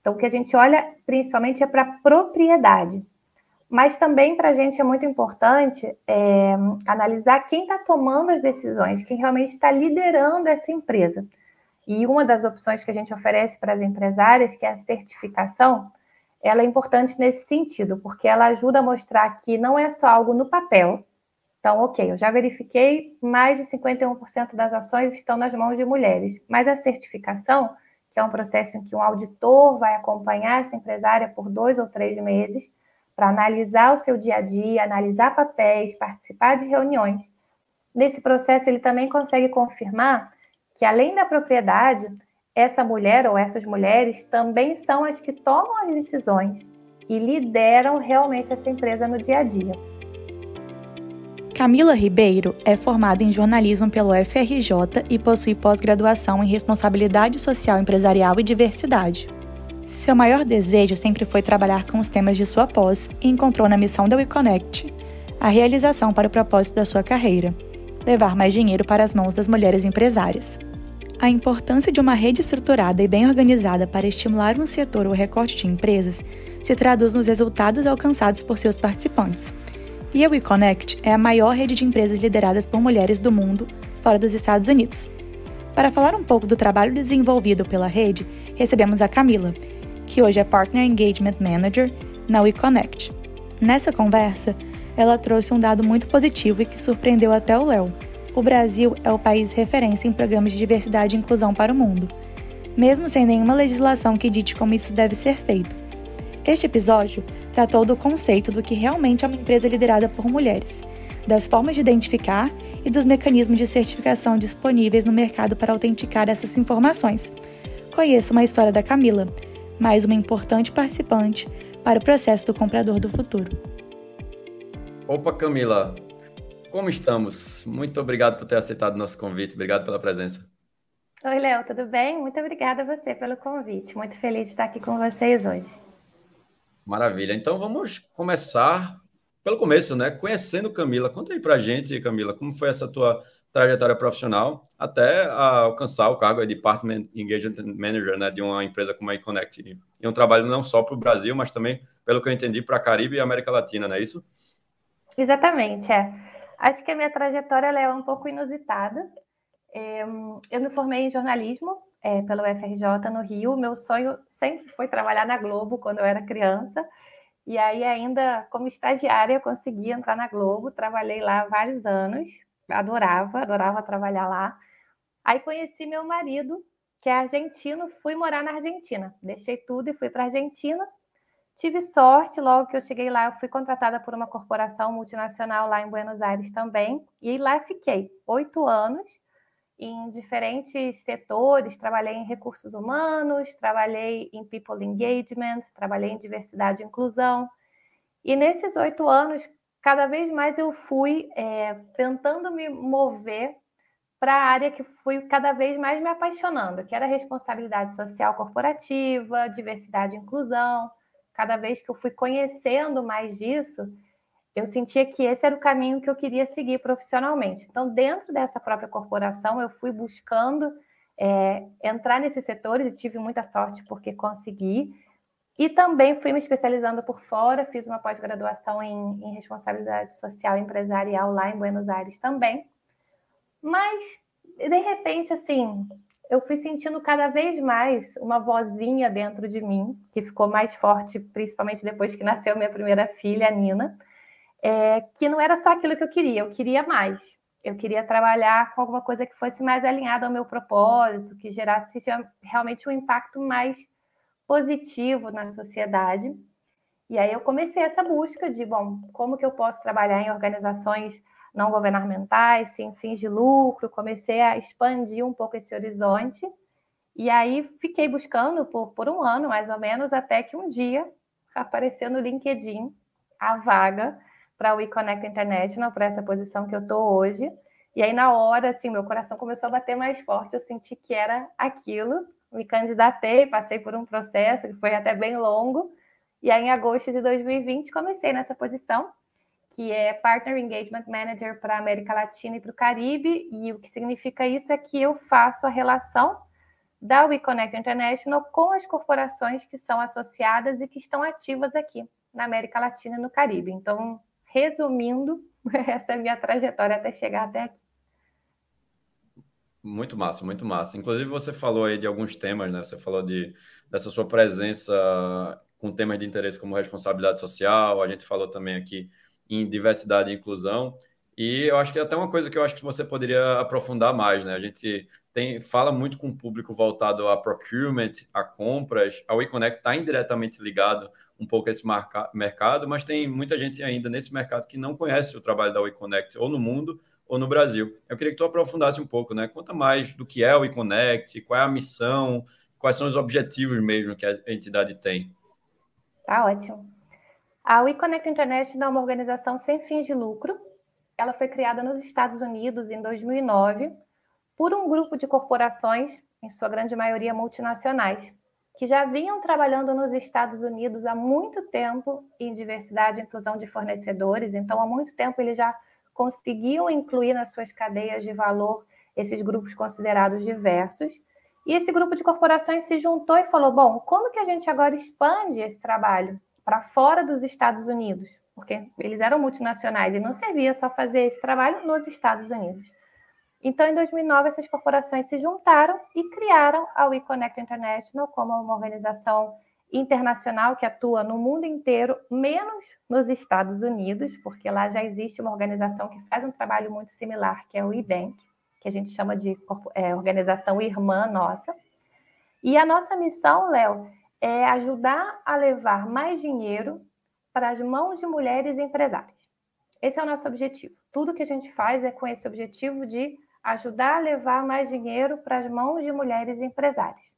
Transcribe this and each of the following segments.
Então, o que a gente olha principalmente é para propriedade. Mas também para a gente é muito importante é, analisar quem está tomando as decisões, quem realmente está liderando essa empresa. E uma das opções que a gente oferece para as empresárias, que é a certificação, ela é importante nesse sentido, porque ela ajuda a mostrar que não é só algo no papel. Então, ok, eu já verifiquei, mais de 51% das ações estão nas mãos de mulheres, mas a certificação, que é um processo em que um auditor vai acompanhar essa empresária por dois ou três meses, para analisar o seu dia a dia, analisar papéis, participar de reuniões. Nesse processo, ele também consegue confirmar que, além da propriedade, essa mulher ou essas mulheres também são as que tomam as decisões e lideram realmente essa empresa no dia a dia. Camila Ribeiro é formada em jornalismo pelo FRJ e possui pós-graduação em responsabilidade social empresarial e diversidade. Seu maior desejo sempre foi trabalhar com os temas de sua pós e encontrou na missão da WeConnect a realização para o propósito da sua carreira: levar mais dinheiro para as mãos das mulheres empresárias. A importância de uma rede estruturada e bem organizada para estimular um setor ou recorte de empresas se traduz nos resultados alcançados por seus participantes. E a WeConnect é a maior rede de empresas lideradas por mulheres do mundo, fora dos Estados Unidos. Para falar um pouco do trabalho desenvolvido pela rede, recebemos a Camila, que hoje é Partner Engagement Manager na WeConnect. Nessa conversa, ela trouxe um dado muito positivo e que surpreendeu até o Léo o Brasil é o país referência em programas de diversidade e inclusão para o mundo, mesmo sem nenhuma legislação que dite como isso deve ser feito. Este episódio tratou do conceito do que realmente é uma empresa liderada por mulheres, das formas de identificar e dos mecanismos de certificação disponíveis no mercado para autenticar essas informações. Conheça uma história da Camila, mais uma importante participante para o processo do comprador do futuro. Opa, Camila, como estamos? Muito obrigado por ter aceitado o nosso convite. Obrigado pela presença. Oi, Léo, tudo bem? Muito obrigada a você pelo convite. Muito feliz de estar aqui com vocês hoje. Maravilha. Então vamos começar pelo começo, né? Conhecendo Camila. Conta aí pra gente, Camila, como foi essa tua trajetória profissional até alcançar o cargo de Department Engagement Manager né, de uma empresa como a iConnect. E um trabalho não só para o Brasil, mas também, pelo que eu entendi, para Caribe e América Latina, não é isso? Exatamente, é. Acho que a minha trajetória é um pouco inusitada. Eu me formei em jornalismo é, pelo FRJ no Rio. Meu sonho sempre foi trabalhar na Globo quando eu era criança. E aí, ainda como estagiária, consegui entrar na Globo. Trabalhei lá vários anos. Adorava, adorava trabalhar lá. Aí conheci meu marido, que é argentino. Fui morar na Argentina. Deixei tudo e fui para a Argentina. Tive sorte, logo que eu cheguei lá, eu fui contratada por uma corporação multinacional lá em Buenos Aires também, e lá fiquei oito anos em diferentes setores. Trabalhei em recursos humanos, trabalhei em people engagement, trabalhei em diversidade e inclusão. E nesses oito anos, cada vez mais eu fui é, tentando me mover para a área que fui cada vez mais me apaixonando, que era responsabilidade social corporativa, diversidade e inclusão cada vez que eu fui conhecendo mais disso, eu sentia que esse era o caminho que eu queria seguir profissionalmente. Então, dentro dessa própria corporação, eu fui buscando é, entrar nesses setores e tive muita sorte porque consegui. E também fui me especializando por fora, fiz uma pós-graduação em, em responsabilidade social empresarial lá em Buenos Aires também. Mas, de repente, assim, eu fui sentindo cada vez mais uma vozinha dentro de mim, que ficou mais forte, principalmente depois que nasceu minha primeira filha, a Nina, é, que não era só aquilo que eu queria, eu queria mais. Eu queria trabalhar com alguma coisa que fosse mais alinhada ao meu propósito, que gerasse realmente um impacto mais positivo na sociedade. E aí eu comecei essa busca de, bom, como que eu posso trabalhar em organizações não governamentais, sem fins de lucro, comecei a expandir um pouco esse horizonte. E aí fiquei buscando por, por um ano, mais ou menos, até que um dia apareceu no LinkedIn a vaga para o WeConnect International, para essa posição que eu estou hoje. E aí, na hora, assim, meu coração começou a bater mais forte, eu senti que era aquilo. Me candidatei, passei por um processo que foi até bem longo. E aí, em agosto de 2020, comecei nessa posição que é Partner Engagement Manager para a América Latina e para o Caribe, e o que significa isso é que eu faço a relação da WeConnect International com as corporações que são associadas e que estão ativas aqui na América Latina e no Caribe. Então, resumindo, essa é a minha trajetória até chegar até aqui. Muito massa, muito massa. Inclusive, você falou aí de alguns temas, né? Você falou de, dessa sua presença com temas de interesse como responsabilidade social, a gente falou também aqui em diversidade e inclusão. E eu acho que é até uma coisa que eu acho que você poderia aprofundar mais, né? A gente tem, fala muito com o público voltado a procurement, a compras. A WeConnect está indiretamente ligado um pouco esse marca, mercado, mas tem muita gente ainda nesse mercado que não conhece o trabalho da WeConnect, ou no mundo ou no Brasil. Eu queria que tu aprofundasse um pouco, né? Conta mais do que é o WeConnect, qual é a missão, quais são os objetivos mesmo que a entidade tem. Tá ótimo. A WeConnect International é uma organização sem fins de lucro. Ela foi criada nos Estados Unidos em 2009 por um grupo de corporações, em sua grande maioria multinacionais, que já vinham trabalhando nos Estados Unidos há muito tempo em diversidade e inclusão de fornecedores. Então, há muito tempo eles já conseguiam incluir nas suas cadeias de valor esses grupos considerados diversos. E esse grupo de corporações se juntou e falou: bom, como que a gente agora expande esse trabalho para fora dos Estados Unidos? Porque eles eram multinacionais e não servia só fazer esse trabalho nos Estados Unidos. Então, em 2009, essas corporações se juntaram e criaram a WeConnect International como uma organização internacional que atua no mundo inteiro, menos nos Estados Unidos, porque lá já existe uma organização que faz um trabalho muito similar, que é o IBank, que a gente chama de é, organização irmã nossa. E a nossa missão, Léo, é ajudar a levar mais dinheiro para as mãos de mulheres empresárias. Esse é o nosso objetivo. Tudo que a gente faz é com esse objetivo de ajudar a levar mais dinheiro para as mãos de mulheres empresárias.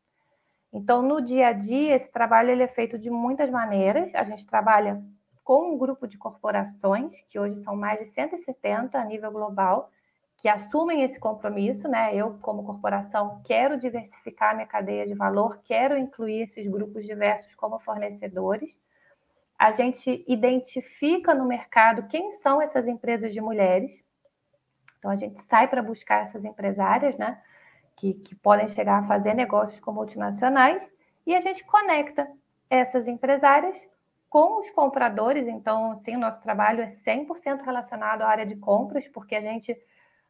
Então, no dia a dia, esse trabalho ele é feito de muitas maneiras. A gente trabalha com um grupo de corporações, que hoje são mais de 170 a nível global, que assumem esse compromisso, né? Eu, como corporação, quero diversificar minha cadeia de valor, quero incluir esses grupos diversos como fornecedores. A gente identifica no mercado quem são essas empresas de mulheres. Então, a gente sai para buscar essas empresárias, né? que, que podem chegar a fazer negócios com multinacionais, e a gente conecta essas empresárias com os compradores. Então, sim, o nosso trabalho é 100% relacionado à área de compras, porque a gente,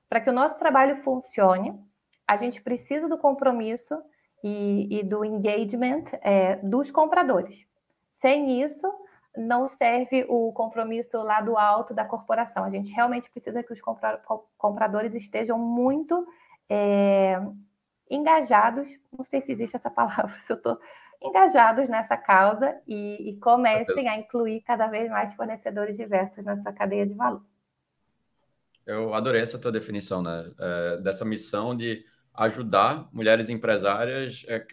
para que o nosso trabalho funcione, a gente precisa do compromisso e, e do engagement é, dos compradores. Sem isso, não serve o compromisso lá do alto da corporação. A gente realmente precisa que os compra compradores estejam muito é, engajados, não sei se existe essa palavra, se eu estou engajados nessa causa e, e comecem a incluir cada vez mais fornecedores diversos na sua cadeia de valor. Eu adorei essa tua definição, né? É, dessa missão de ajudar mulheres empresárias, é,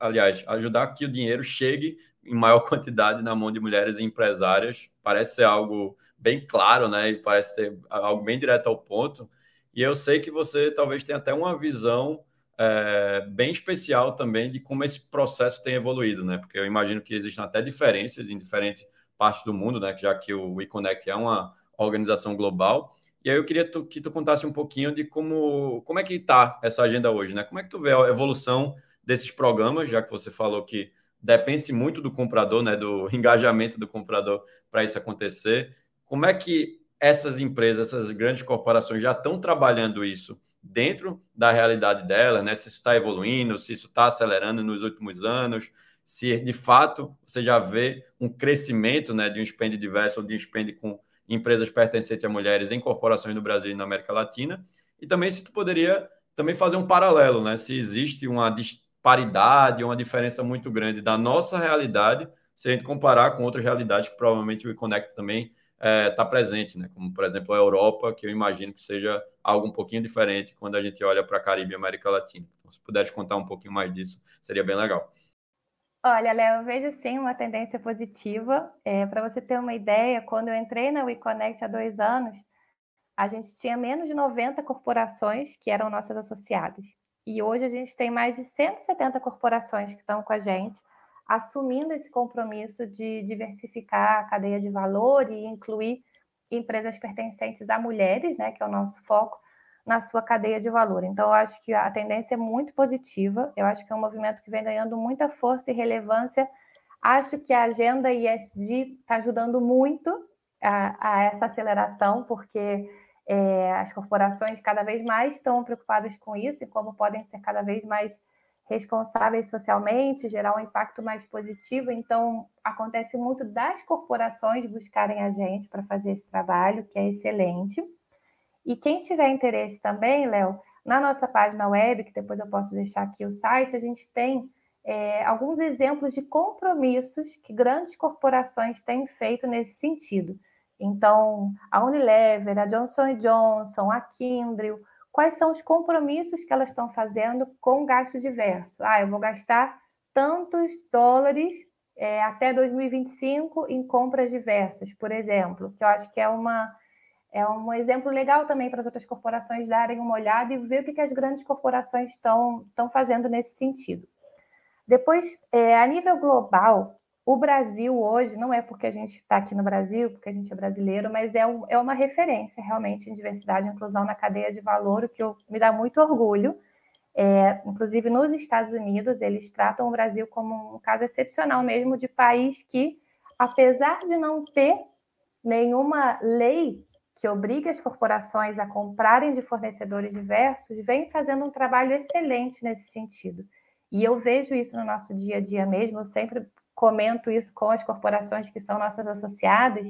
aliás, ajudar que o dinheiro chegue em maior quantidade na mão de mulheres empresárias. Parece ser algo bem claro, né? E parece ter algo bem direto ao ponto. E eu sei que você talvez tenha até uma visão é, bem especial também de como esse processo tem evoluído, né? Porque eu imagino que existem até diferenças em diferentes partes do mundo, né? Já que o WeConnect é uma organização global. E aí eu queria tu, que tu contasse um pouquinho de como, como é que está essa agenda hoje, né? Como é que tu vê a evolução desses programas, já que você falou que depende muito do comprador, né? Do engajamento do comprador para isso acontecer. Como é que essas empresas, essas grandes corporações já estão trabalhando isso dentro da realidade dela, né? Se isso está evoluindo, se isso está acelerando nos últimos anos, se de fato você já vê um crescimento, né, de um spend diverso, ou de um spend com empresas pertencentes a mulheres em corporações no Brasil e na América Latina, e também se tu poderia também fazer um paralelo, né? Se existe uma disparidade, uma diferença muito grande da nossa realidade, se a gente comparar com outras realidades que provavelmente o eConnect também está é, tá presente, né? como por exemplo a Europa, que eu imagino que seja algo um pouquinho diferente quando a gente olha para a Caribe e América Latina. Então, se puder contar um pouquinho mais disso, seria bem legal. Olha, Léo, eu vejo sim uma tendência positiva. É, para você ter uma ideia, quando eu entrei na WeConnect há dois anos, a gente tinha menos de 90 corporações que eram nossas associadas. E hoje a gente tem mais de 170 corporações que estão com a gente assumindo esse compromisso de diversificar a cadeia de valor e incluir empresas pertencentes a mulheres, né, que é o nosso foco, na sua cadeia de valor. Então, eu acho que a tendência é muito positiva, eu acho que é um movimento que vem ganhando muita força e relevância. Acho que a agenda ISD está ajudando muito a, a, essa aceleração, porque é, as corporações cada vez mais estão preocupadas com isso e como podem ser cada vez mais responsáveis socialmente, gerar um impacto mais positivo. Então, acontece muito das corporações buscarem a gente para fazer esse trabalho, que é excelente. E quem tiver interesse também, Léo, na nossa página web, que depois eu posso deixar aqui o site, a gente tem é, alguns exemplos de compromissos que grandes corporações têm feito nesse sentido. Então, a Unilever, a Johnson Johnson, a Kindle, quais são os compromissos que elas estão fazendo com gasto diverso? Ah, eu vou gastar tantos dólares é, até 2025 em compras diversas, por exemplo, que eu acho que é uma é um exemplo legal também para as outras corporações darem uma olhada e ver o que, que as grandes corporações estão, fazendo nesse sentido. Depois, é, a nível global, o Brasil hoje, não é porque a gente está aqui no Brasil, porque a gente é brasileiro, mas é, um, é uma referência realmente em diversidade e inclusão na cadeia de valor, o que eu, me dá muito orgulho. É, inclusive, nos Estados Unidos, eles tratam o Brasil como um caso excepcional mesmo de país que, apesar de não ter nenhuma lei que obriga as corporações a comprarem de fornecedores diversos, vem fazendo um trabalho excelente nesse sentido. E eu vejo isso no nosso dia a dia mesmo, eu sempre comento isso com as corporações que são nossas associadas,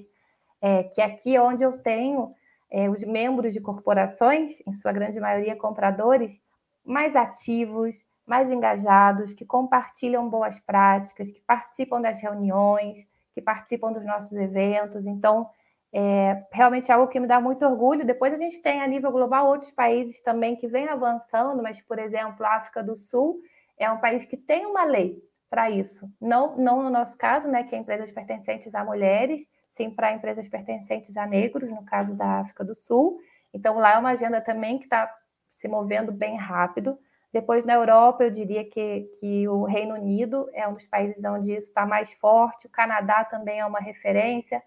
é, que aqui é onde eu tenho é, os membros de corporações, em sua grande maioria compradores, mais ativos, mais engajados, que compartilham boas práticas, que participam das reuniões, que participam dos nossos eventos. Então, é realmente algo que me dá muito orgulho. Depois a gente tem a nível global outros países também que vêm avançando, mas, por exemplo, a África do Sul é um país que tem uma lei para isso. Não, não no nosso caso, né, que é empresas pertencentes a mulheres, sim para empresas pertencentes a negros, no caso da África do Sul. Então, lá é uma agenda também que está se movendo bem rápido. Depois, na Europa, eu diria que, que o Reino Unido é um dos países onde isso está mais forte, o Canadá também é uma referência.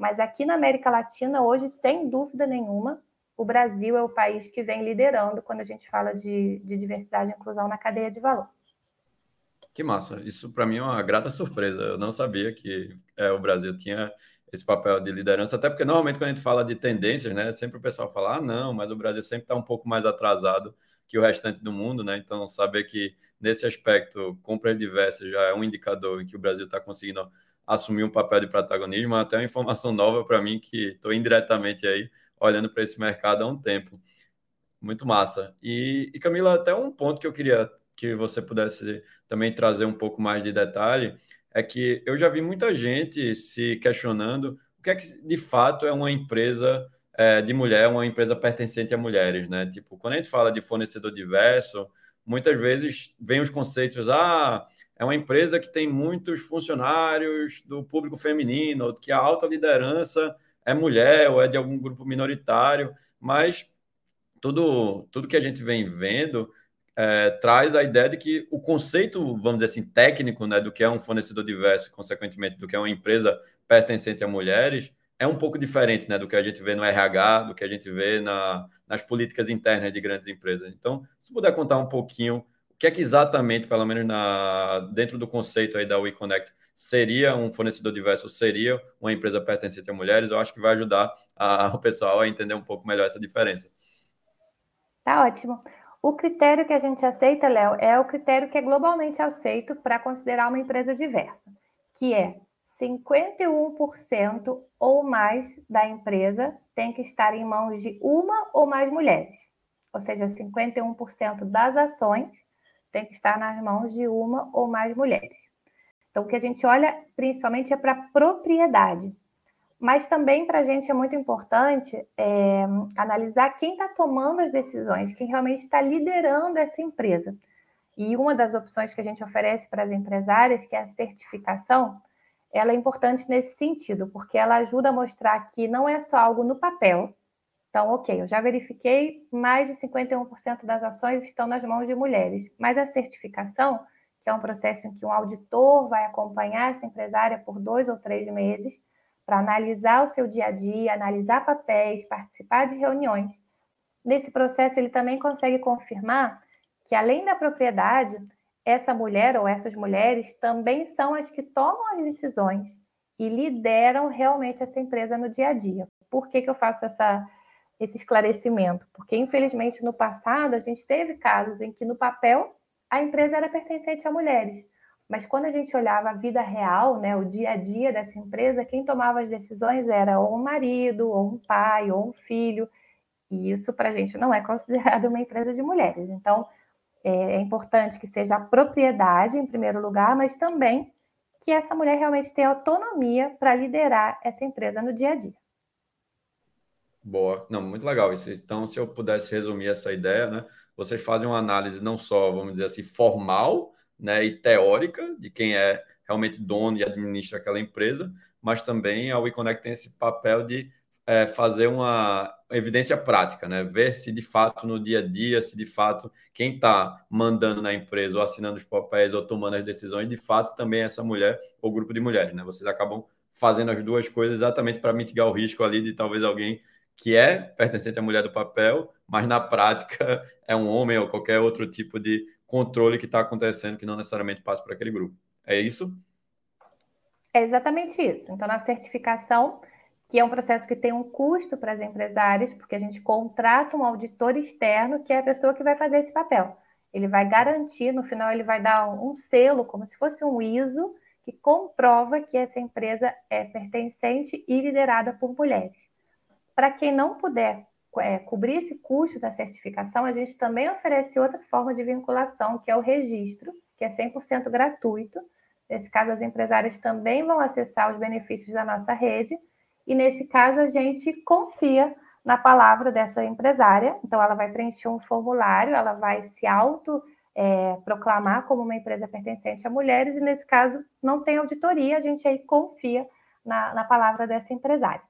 Mas aqui na América Latina, hoje, sem dúvida nenhuma, o Brasil é o país que vem liderando quando a gente fala de, de diversidade e inclusão na cadeia de valor. Que massa! Isso para mim é uma grata surpresa. Eu não sabia que é, o Brasil tinha esse papel de liderança, até porque normalmente quando a gente fala de tendências, né, sempre o pessoal fala, ah, não, mas o Brasil sempre está um pouco mais atrasado que o restante do mundo, né? Então, saber que nesse aspecto, compras diversas já é um indicador em que o Brasil está conseguindo assumir um papel de protagonismo, até uma informação nova para mim que estou indiretamente aí olhando para esse mercado há um tempo. Muito massa. E, e, Camila, até um ponto que eu queria que você pudesse também trazer um pouco mais de detalhe é que eu já vi muita gente se questionando o que é que de fato é uma empresa é, de mulher, uma empresa pertencente a mulheres, né? Tipo, quando a gente fala de fornecedor diverso, muitas vezes vem os conceitos, ah, é uma empresa que tem muitos funcionários do público feminino, que a alta liderança é mulher ou é de algum grupo minoritário, mas tudo, tudo que a gente vem vendo é, traz a ideia de que o conceito, vamos dizer assim, técnico né, do que é um fornecedor diverso, consequentemente, do que é uma empresa pertencente a mulheres, é um pouco diferente né, do que a gente vê no RH, do que a gente vê na, nas políticas internas de grandes empresas. Então, se puder contar um pouquinho que é que exatamente, pelo menos na, dentro do conceito aí da WeConnect, seria um fornecedor diverso, seria uma empresa pertencente a mulheres, eu acho que vai ajudar a, o pessoal a entender um pouco melhor essa diferença. Tá ótimo. O critério que a gente aceita, Léo, é o critério que é globalmente aceito para considerar uma empresa diversa, que é 51% ou mais da empresa tem que estar em mãos de uma ou mais mulheres. Ou seja, 51% das ações tem que estar nas mãos de uma ou mais mulheres. Então, o que a gente olha principalmente é para propriedade. Mas também para a gente é muito importante é, analisar quem está tomando as decisões, quem realmente está liderando essa empresa. E uma das opções que a gente oferece para as empresárias, que é a certificação, ela é importante nesse sentido, porque ela ajuda a mostrar que não é só algo no papel, então, ok, eu já verifiquei, mais de 51% das ações estão nas mãos de mulheres, mas a certificação, que é um processo em que um auditor vai acompanhar essa empresária por dois ou três meses para analisar o seu dia a dia, analisar papéis, participar de reuniões. nesse processo ele também consegue confirmar que, além da propriedade, essa mulher ou essas mulheres também são as que tomam as decisões e lideram realmente essa empresa no dia a dia. Por que, que eu faço essa, esse esclarecimento? Porque, infelizmente, no passado, a gente teve casos em que, no papel, a empresa era pertencente a mulheres. Mas quando a gente olhava a vida real, né, o dia a dia dessa empresa, quem tomava as decisões era ou um marido, ou um pai, ou um filho. E isso, para a gente, não é considerado uma empresa de mulheres. Então, é, é importante que seja a propriedade, em primeiro lugar, mas também que essa mulher realmente tenha autonomia para liderar essa empresa no dia a dia. Boa, não, muito legal isso. Então, se eu pudesse resumir essa ideia, né, vocês fazem uma análise não só, vamos dizer assim, formal, né, e teórica de quem é realmente dono e administra aquela empresa, mas também a WeConnect tem esse papel de é, fazer uma evidência prática, né? Ver se de fato no dia a dia, se de fato quem está mandando na empresa ou assinando os papéis ou tomando as decisões, de fato também é essa mulher ou grupo de mulheres, né? Vocês acabam fazendo as duas coisas exatamente para mitigar o risco ali de talvez alguém que é pertencente à mulher do papel, mas na prática é um homem ou qualquer outro tipo de controle que está acontecendo que não necessariamente passa por aquele grupo. É isso? É exatamente isso. Então, na certificação, que é um processo que tem um custo para as empresárias, porque a gente contrata um auditor externo, que é a pessoa que vai fazer esse papel. Ele vai garantir, no final, ele vai dar um selo, como se fosse um ISO, que comprova que essa empresa é pertencente e liderada por mulheres. Para quem não puder é, cobrir esse custo da certificação, a gente também oferece outra forma de vinculação, que é o registro, que é 100% gratuito. Nesse caso, as empresárias também vão acessar os benefícios da nossa rede e nesse caso a gente confia na palavra dessa empresária. Então, ela vai preencher um formulário, ela vai se auto é, proclamar como uma empresa pertencente a mulheres, e nesse caso não tem auditoria, a gente aí confia na, na palavra dessa empresária.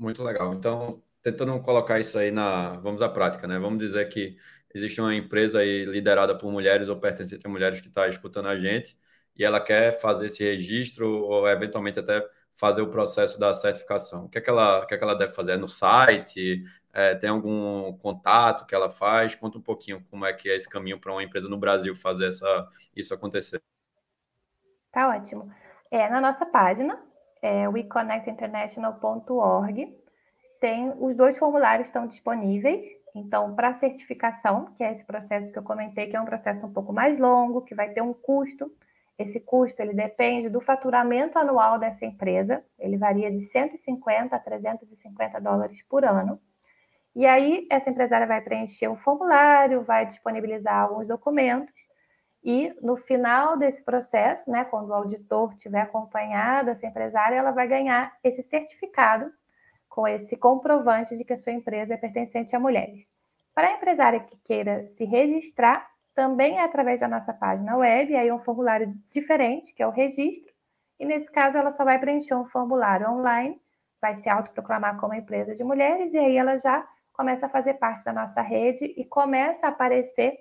Muito legal. Então, tentando colocar isso aí na. Vamos à prática, né? Vamos dizer que existe uma empresa aí liderada por mulheres ou pertencente a mulheres que está escutando a gente e ela quer fazer esse registro ou eventualmente até fazer o processo da certificação. O que é que ela, o que é que ela deve fazer? É no site? É, tem algum contato que ela faz? Conta um pouquinho como é que é esse caminho para uma empresa no Brasil fazer essa, isso acontecer. Tá ótimo. É, na nossa página, é weconnectinternational.org, tem os dois formulários estão disponíveis. Então, para certificação, que é esse processo que eu comentei, que é um processo um pouco mais longo, que vai ter um custo, esse custo ele depende do faturamento anual dessa empresa, ele varia de 150 a 350 dólares por ano. E aí essa empresária vai preencher um formulário, vai disponibilizar alguns documentos e no final desse processo, né, quando o auditor tiver acompanhado essa empresária, ela vai ganhar esse certificado com esse comprovante de que a sua empresa é pertencente a mulheres. Para a empresária que queira se registrar, também é através da nossa página web, aí é um formulário diferente, que é o registro, e nesse caso ela só vai preencher um formulário online, vai se autoproclamar como empresa de mulheres, e aí ela já começa a fazer parte da nossa rede e começa a aparecer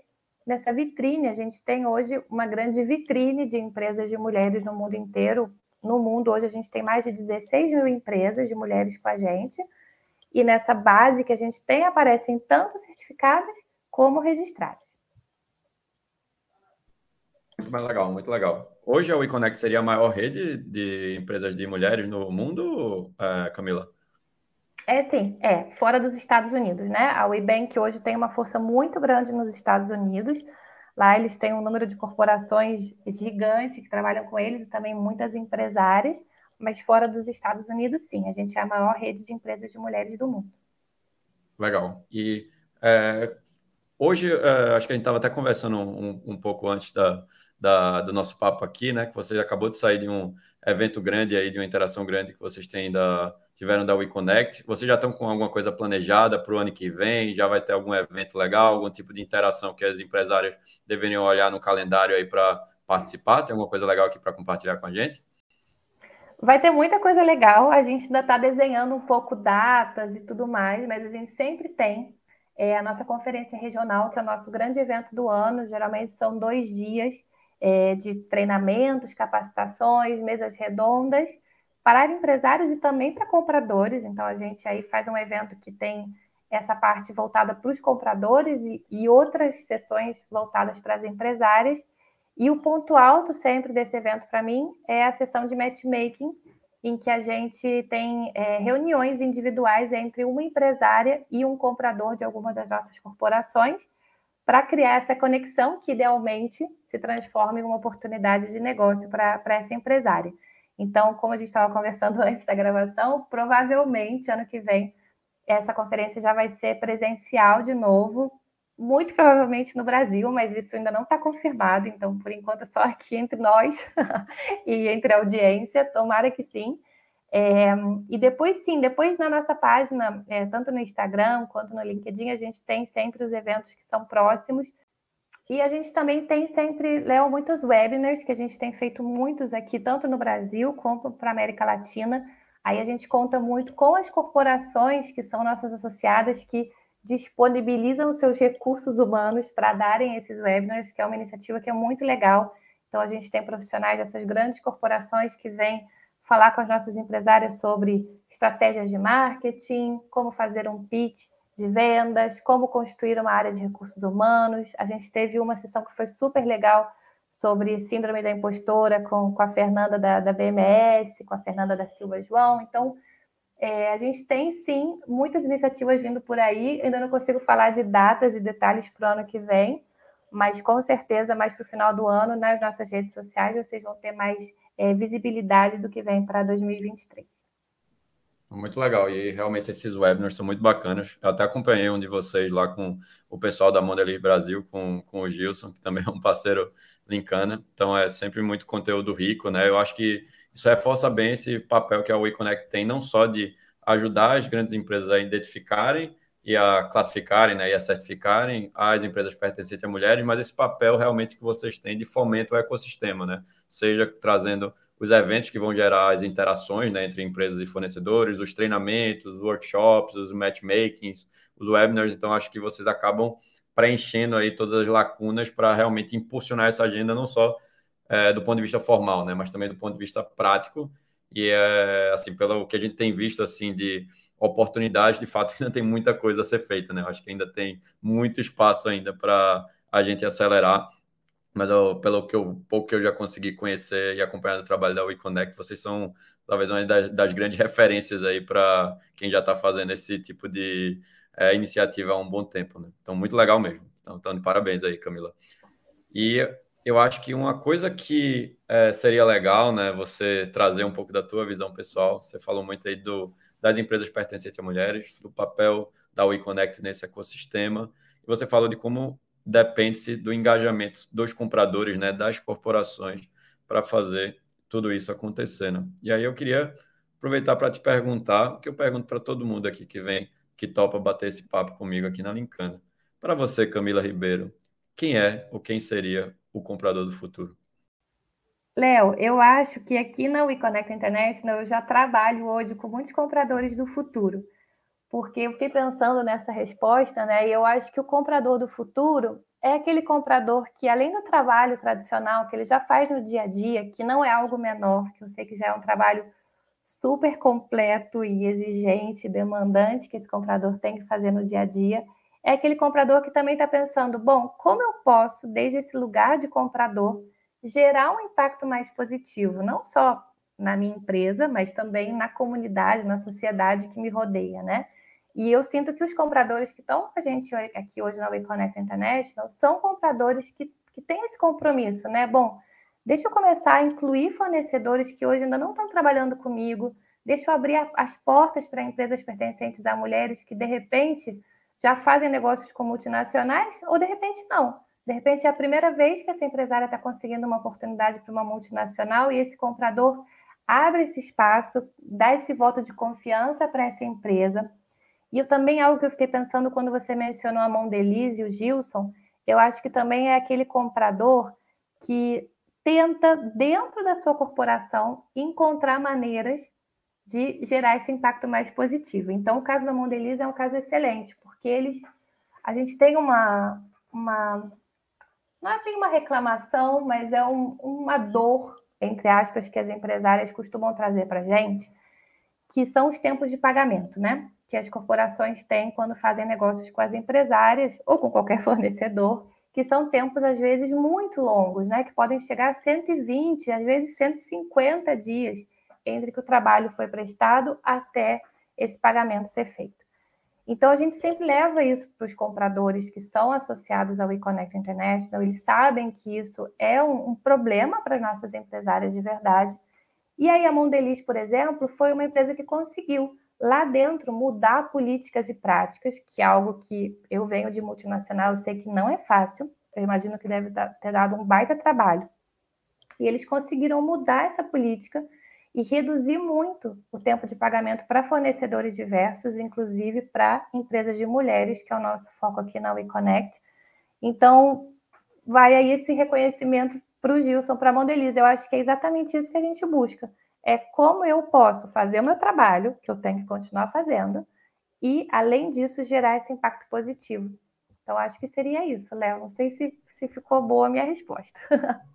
nessa vitrine. A gente tem hoje uma grande vitrine de empresas de mulheres no mundo inteiro. No mundo, hoje, a gente tem mais de 16 mil empresas de mulheres com a gente. E nessa base que a gente tem, aparecem tanto certificadas como registradas. Muito mais legal, muito legal. Hoje a WeConnect seria a maior rede de empresas de mulheres no mundo, é, Camila? É sim, é, fora dos Estados Unidos, né? A WeBank hoje tem uma força muito grande nos Estados Unidos. Lá eles têm um número de corporações gigante que trabalham com eles e também muitas empresárias, mas fora dos Estados Unidos, sim, a gente é a maior rede de empresas de mulheres do mundo. Legal. E é, hoje, é, acho que a gente estava até conversando um, um pouco antes da, da, do nosso papo aqui, né? Que você acabou de sair de um evento grande aí, de uma interação grande que vocês têm da, tiveram da WeConnect. Vocês já estão com alguma coisa planejada para o ano que vem? Já vai ter algum evento legal, algum tipo de interação que as empresárias deveriam olhar no calendário aí para participar? Tem alguma coisa legal aqui para compartilhar com a gente? Vai ter muita coisa legal. A gente ainda está desenhando um pouco datas e tudo mais, mas a gente sempre tem é, a nossa conferência regional, que é o nosso grande evento do ano. Geralmente são dois dias é, de treinamentos, capacitações, mesas redondas, para empresários e também para compradores. Então, a gente aí faz um evento que tem essa parte voltada para os compradores e, e outras sessões voltadas para as empresárias. E o ponto alto sempre desse evento para mim é a sessão de matchmaking, em que a gente tem é, reuniões individuais entre uma empresária e um comprador de alguma das nossas corporações para criar essa conexão que idealmente se transforma em uma oportunidade de negócio para essa empresária. Então, como a gente estava conversando antes da gravação, provavelmente ano que vem essa conferência já vai ser presencial de novo, muito provavelmente no Brasil, mas isso ainda não está confirmado, então por enquanto só aqui entre nós e entre a audiência, tomara que sim. É, e depois sim, depois na nossa página, é, tanto no Instagram quanto no LinkedIn, a gente tem sempre os eventos que são próximos. E a gente também tem sempre, Léo, muitos webinars, que a gente tem feito muitos aqui, tanto no Brasil como para a América Latina. Aí a gente conta muito com as corporações que são nossas associadas, que disponibilizam seus recursos humanos para darem esses webinars, que é uma iniciativa que é muito legal. Então, a gente tem profissionais dessas grandes corporações que vêm falar com as nossas empresárias sobre estratégias de marketing, como fazer um pitch de vendas, como construir uma área de recursos humanos. A gente teve uma sessão que foi super legal sobre síndrome da impostora com, com a Fernanda da, da BMS, com a Fernanda da Silva João. Então, é, a gente tem sim muitas iniciativas vindo por aí. Ainda não consigo falar de datas e detalhes para o ano que vem, mas com certeza, mais para o final do ano, nas nossas redes sociais, vocês vão ter mais é, visibilidade do que vem para 2023. Muito legal, e realmente esses webinars são muito bacanas. Eu até acompanhei um de vocês lá com o pessoal da Mondelez Brasil, com, com o Gilson, que também é um parceiro linkana. Então é sempre muito conteúdo rico, né? Eu acho que isso reforça bem esse papel que a WeConnect tem, não só de ajudar as grandes empresas a identificarem e a classificarem né, e a certificarem as empresas pertencentes a mulheres, mas esse papel realmente que vocês têm de fomento ao ecossistema, né? Seja trazendo os eventos que vão gerar as interações né, entre empresas e fornecedores, os treinamentos, os workshops, os matchmakings, os webinars. Então, acho que vocês acabam preenchendo aí todas as lacunas para realmente impulsionar essa agenda, não só é, do ponto de vista formal, né, mas também do ponto de vista prático. E é assim, pelo que a gente tem visto assim de oportunidades, de fato, ainda tem muita coisa a ser feita, né? Acho que ainda tem muito espaço ainda para a gente acelerar. Mas eu, pelo que eu, pouco que eu já consegui conhecer e acompanhar o trabalho da WeConnect, vocês são talvez uma das, das grandes referências aí para quem já está fazendo esse tipo de é, iniciativa há um bom tempo, né? Então, muito legal mesmo. Então, então, parabéns aí, Camila. E eu acho que uma coisa que é, seria legal, né, você trazer um pouco da tua visão pessoal. Você falou muito aí do, das empresas pertencentes a mulheres, do papel da WeConnect nesse ecossistema. E você falou de como depende-se do engajamento dos compradores, né, das corporações, para fazer tudo isso acontecer. Né? E aí eu queria aproveitar para te perguntar, o que eu pergunto para todo mundo aqui que vem, que topa bater esse papo comigo aqui na Lincana. Para você, Camila Ribeiro, quem é ou quem seria o comprador do futuro? Léo, eu acho que aqui na WeConnect International eu já trabalho hoje com muitos compradores do futuro, porque eu fiquei pensando nessa resposta, né? E eu acho que o comprador do futuro é aquele comprador que, além do trabalho tradicional que ele já faz no dia a dia, que não é algo menor, que eu sei que já é um trabalho super completo e exigente, demandante que esse comprador tem que fazer no dia a dia, é aquele comprador que também está pensando: bom, como eu posso, desde esse lugar de comprador, gerar um impacto mais positivo, não só na minha empresa, mas também na comunidade, na sociedade que me rodeia, né? E eu sinto que os compradores que estão com a gente aqui hoje na WeConnect International são compradores que, que têm esse compromisso, né? Bom, deixa eu começar a incluir fornecedores que hoje ainda não estão trabalhando comigo, deixa eu abrir as portas para empresas pertencentes a mulheres que, de repente, já fazem negócios com multinacionais ou, de repente, não de repente, é a primeira vez que essa empresária está conseguindo uma oportunidade para uma multinacional e esse comprador abre esse espaço, dá esse voto de confiança para essa empresa. E eu também, algo que eu fiquei pensando quando você mencionou a Mondelise e o Gilson, eu acho que também é aquele comprador que tenta, dentro da sua corporação, encontrar maneiras de gerar esse impacto mais positivo. Então, o caso da Mondelise é um caso excelente, porque eles, a gente tem uma, uma não é bem uma reclamação, mas é um, uma dor entre aspas, que as empresárias costumam trazer para a gente, que são os tempos de pagamento, né? Que as corporações têm quando fazem negócios com as empresárias ou com qualquer fornecedor, que são tempos, às vezes, muito longos, né? Que podem chegar a 120, às vezes 150 dias entre que o trabalho foi prestado até esse pagamento ser feito. Então, a gente sempre leva isso para os compradores que são associados ao eConnect International, eles sabem que isso é um, um problema para as nossas empresárias de verdade. E aí, a Mondelez, por exemplo, foi uma empresa que conseguiu lá dentro mudar políticas e práticas, que é algo que eu venho de multinacional, eu sei que não é fácil, eu imagino que deve ter dado um baita trabalho. E eles conseguiram mudar essa política e reduzir muito o tempo de pagamento para fornecedores diversos, inclusive para empresas de mulheres, que é o nosso foco aqui na WeConnect. Então, vai aí esse reconhecimento para o Gilson, para a Mondeliza. Eu acho que é exatamente isso que a gente busca. É como eu posso fazer o meu trabalho, que eu tenho que continuar fazendo, e, além disso, gerar esse impacto positivo. Então, acho que seria isso, Léo. Não sei se, se ficou boa a minha resposta.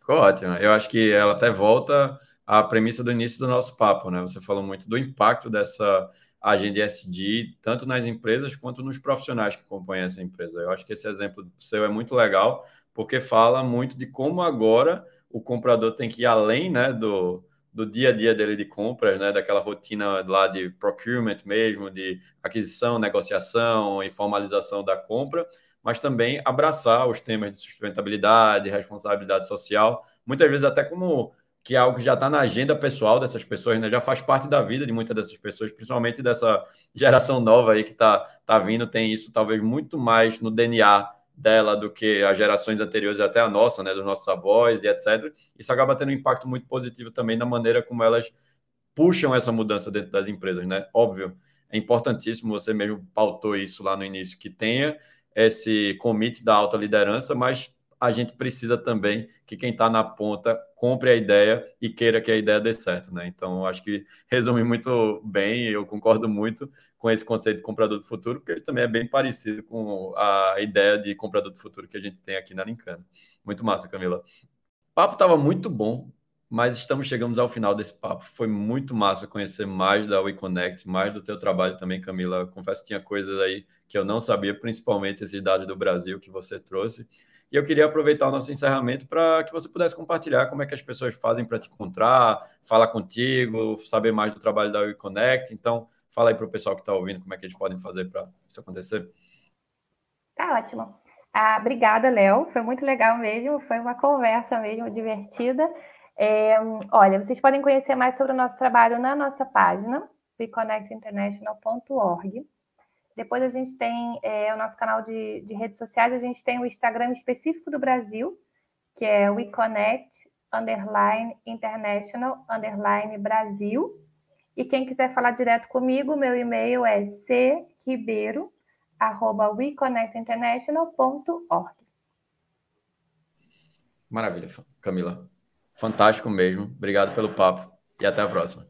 Ficou ótimo. Eu acho que ela até volta a premissa do início do nosso papo, né? Você falou muito do impacto dessa agenda ESG, tanto nas empresas quanto nos profissionais que acompanham essa empresa. Eu acho que esse exemplo seu é muito legal, porque fala muito de como agora o comprador tem que ir além né, do, do dia a dia dele de compras, né, daquela rotina lá de procurement mesmo, de aquisição, negociação e formalização da compra, mas também abraçar os temas de sustentabilidade, responsabilidade social, muitas vezes até como que é algo que já está na agenda pessoal dessas pessoas, né? já faz parte da vida de muitas dessas pessoas, principalmente dessa geração nova aí que está tá vindo, tem isso talvez muito mais no DNA dela do que as gerações anteriores, até a nossa, né, dos nossos avós e etc. Isso acaba tendo um impacto muito positivo também na maneira como elas puxam essa mudança dentro das empresas, né? Óbvio, é importantíssimo, você mesmo pautou isso lá no início, que tenha esse comitê da alta liderança, mas a gente precisa também que quem está na ponta compre a ideia e queira que a ideia dê certo, né? Então, acho que resume muito bem, eu concordo muito com esse conceito de comprador do futuro, porque ele também é bem parecido com a ideia de comprador do futuro que a gente tem aqui na Lincana. Muito massa, Camila. O papo estava muito bom, mas estamos chegando ao final desse papo. Foi muito massa conhecer mais da WeConnect, mais do teu trabalho também, Camila. Confesso que tinha coisas aí que eu não sabia, principalmente esses dados do Brasil que você trouxe. E eu queria aproveitar o nosso encerramento para que você pudesse compartilhar como é que as pessoas fazem para te encontrar, falar contigo, saber mais do trabalho da WeConnect. Então, fala aí para o pessoal que está ouvindo como é que eles podem fazer para isso acontecer. Tá ótimo. Ah, obrigada, Léo. Foi muito legal mesmo. Foi uma conversa mesmo divertida. É, olha, vocês podem conhecer mais sobre o nosso trabalho na nossa página, weconnectinternational.org. Depois a gente tem é, o nosso canal de, de, redes sociais, a gente tem o Instagram específico do Brasil, que é WeConnect underline international underline Brasil. E quem quiser falar direto comigo, meu e-mail é cribeiro arroba weconnectinternational.org. Maravilha, Camila. Fantástico mesmo. Obrigado pelo papo e até a próxima.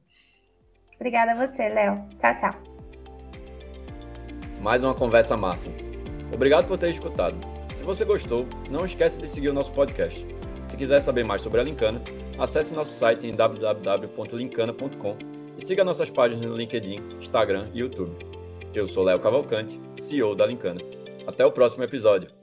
Obrigada a você, Léo. Tchau, tchau mais uma conversa massa. Obrigado por ter escutado. Se você gostou, não esqueça de seguir o nosso podcast. Se quiser saber mais sobre a Lincana, acesse nosso site em www.lincana.com e siga nossas páginas no LinkedIn, Instagram e YouTube. Eu sou Léo Cavalcante, CEO da Lincana. Até o próximo episódio.